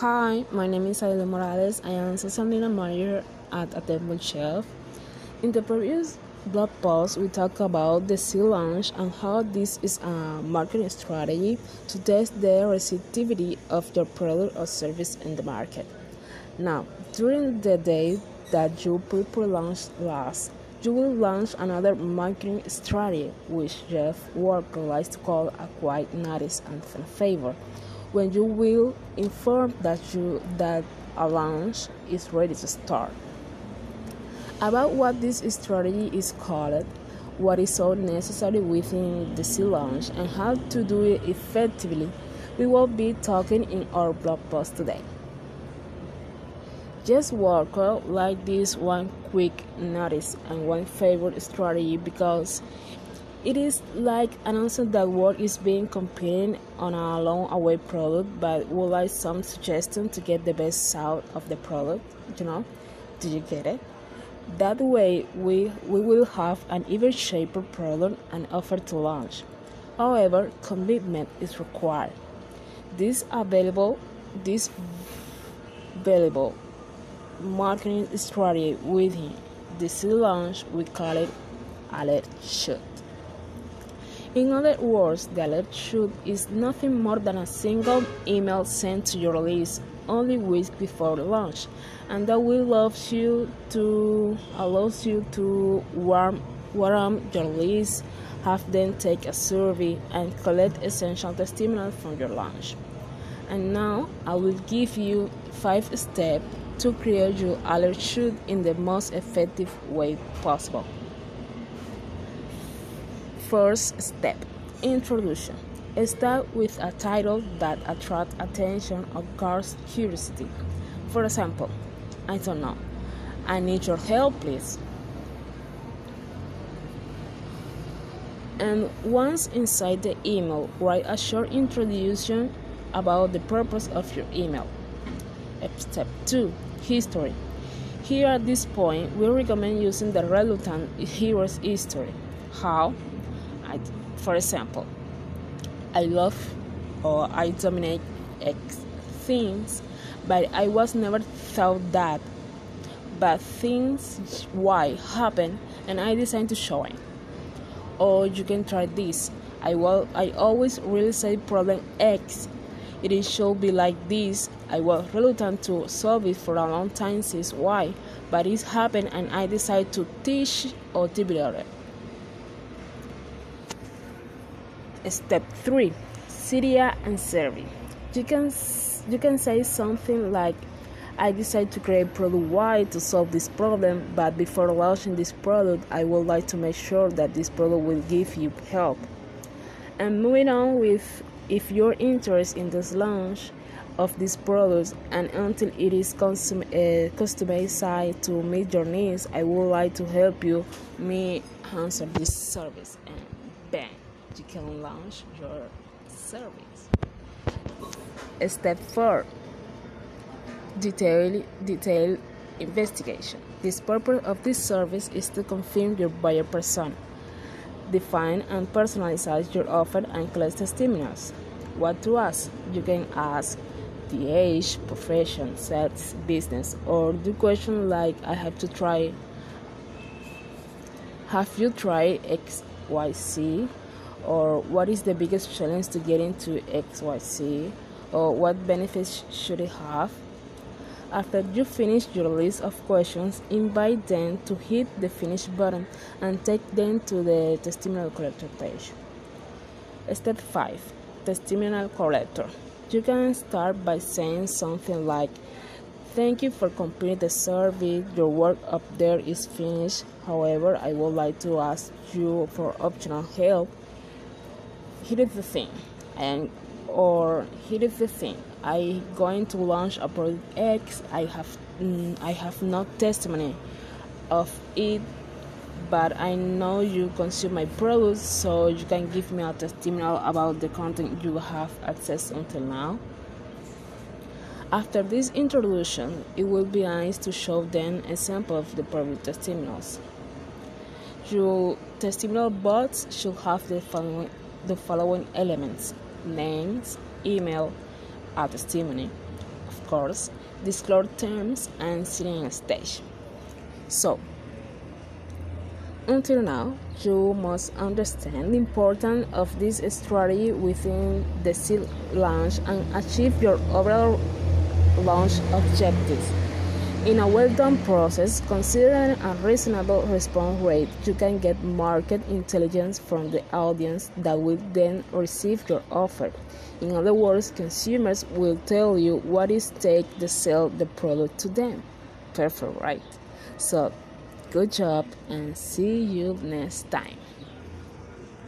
Hi, my name is Aida Morales. I am social media manager at Attemble Chef. In the previous blog post, we talked about the seed launch and how this is a marketing strategy to test the receptivity of your product or service in the market. Now, during the day that you pre launch lasts, you will launch another marketing strategy, which Jeff Walker likes to call a quick notice and favor when you will inform that you that a launch is ready to start. About what this strategy is called, what is so necessary within the seed launch, and how to do it effectively, we will be talking in our blog post today. Just work like this one quick notice and one favorite strategy because it is like announcing that work is being competing on a long away product, but would like some suggestion to get the best out of the product. You know, do you get it? That way, we we will have an even shaper product and offer to launch. However, commitment is required. This available, this valuable marketing strategy within this launch, we call it alert shot. In other words, the alert shoot is nothing more than a single email sent to your list only weeks before launch, and that will allow you to allows you to warm warm your list, have them take a survey, and collect essential testimonials from your launch. And now I will give you five steps to create your alert shoot in the most effective way possible. First step Introduction. Start with a title that attracts attention or garners curiosity. For example, I don't know. I need your help, please. And once inside the email, write a short introduction about the purpose of your email. Step 2 History. Here at this point, we recommend using the relevant hero's history. How? For example, I love or I dominate X things, but I was never thought that. But things Y happen, and I decided to show it. Or you can try this. I will. I always really say problem X. It should be like this. I was reluctant to solve it for a long time since Y, but it happened, and I decided to teach or develop it. Step 3 Cydia and survey. You can you can say something like I decided to create product Y to solve this problem, but before launching this product, I would like to make sure that this product will give you help. And moving on with if you're interested in this launch of this product and until it is custom, uh, customized to meet your needs, I would like to help you me answer this service and bang you can launch your service. Step 4 Detail, detail investigation. This purpose of this service is to confirm your buyer persona, define and personalize your offer and collect testimonials. What to ask? You can ask the age, profession, sex, business, or do questions like I have to try have you tried XYZ or what is the biggest challenge to get into XYZ, or what benefits should it have. After you finish your list of questions, invite them to hit the finish button and take them to the testimonial collector page. Step 5 Testimonial Collector. You can start by saying something like, Thank you for completing the survey. Your work up there is finished. However, I would like to ask you for optional help here is the thing. And or is the thing. I going to launch a product x i have mm, i have no testimony of it but i know you consume my products so you can give me a testimonial about the content you have accessed until now. After this introduction it will be nice to show them a sample of the product testimonials. Your testimonial box should have the following the following elements names, email, a testimony. of course, disclose terms and setting a stage. So, until now, you must understand the importance of this strategy within the seed launch and achieve your overall launch objectives. In a well done process, considering a reasonable response rate, you can get market intelligence from the audience that will then receive your offer. In other words, consumers will tell you what it takes to sell the product to them. Perfect, right? So, good job and see you next time.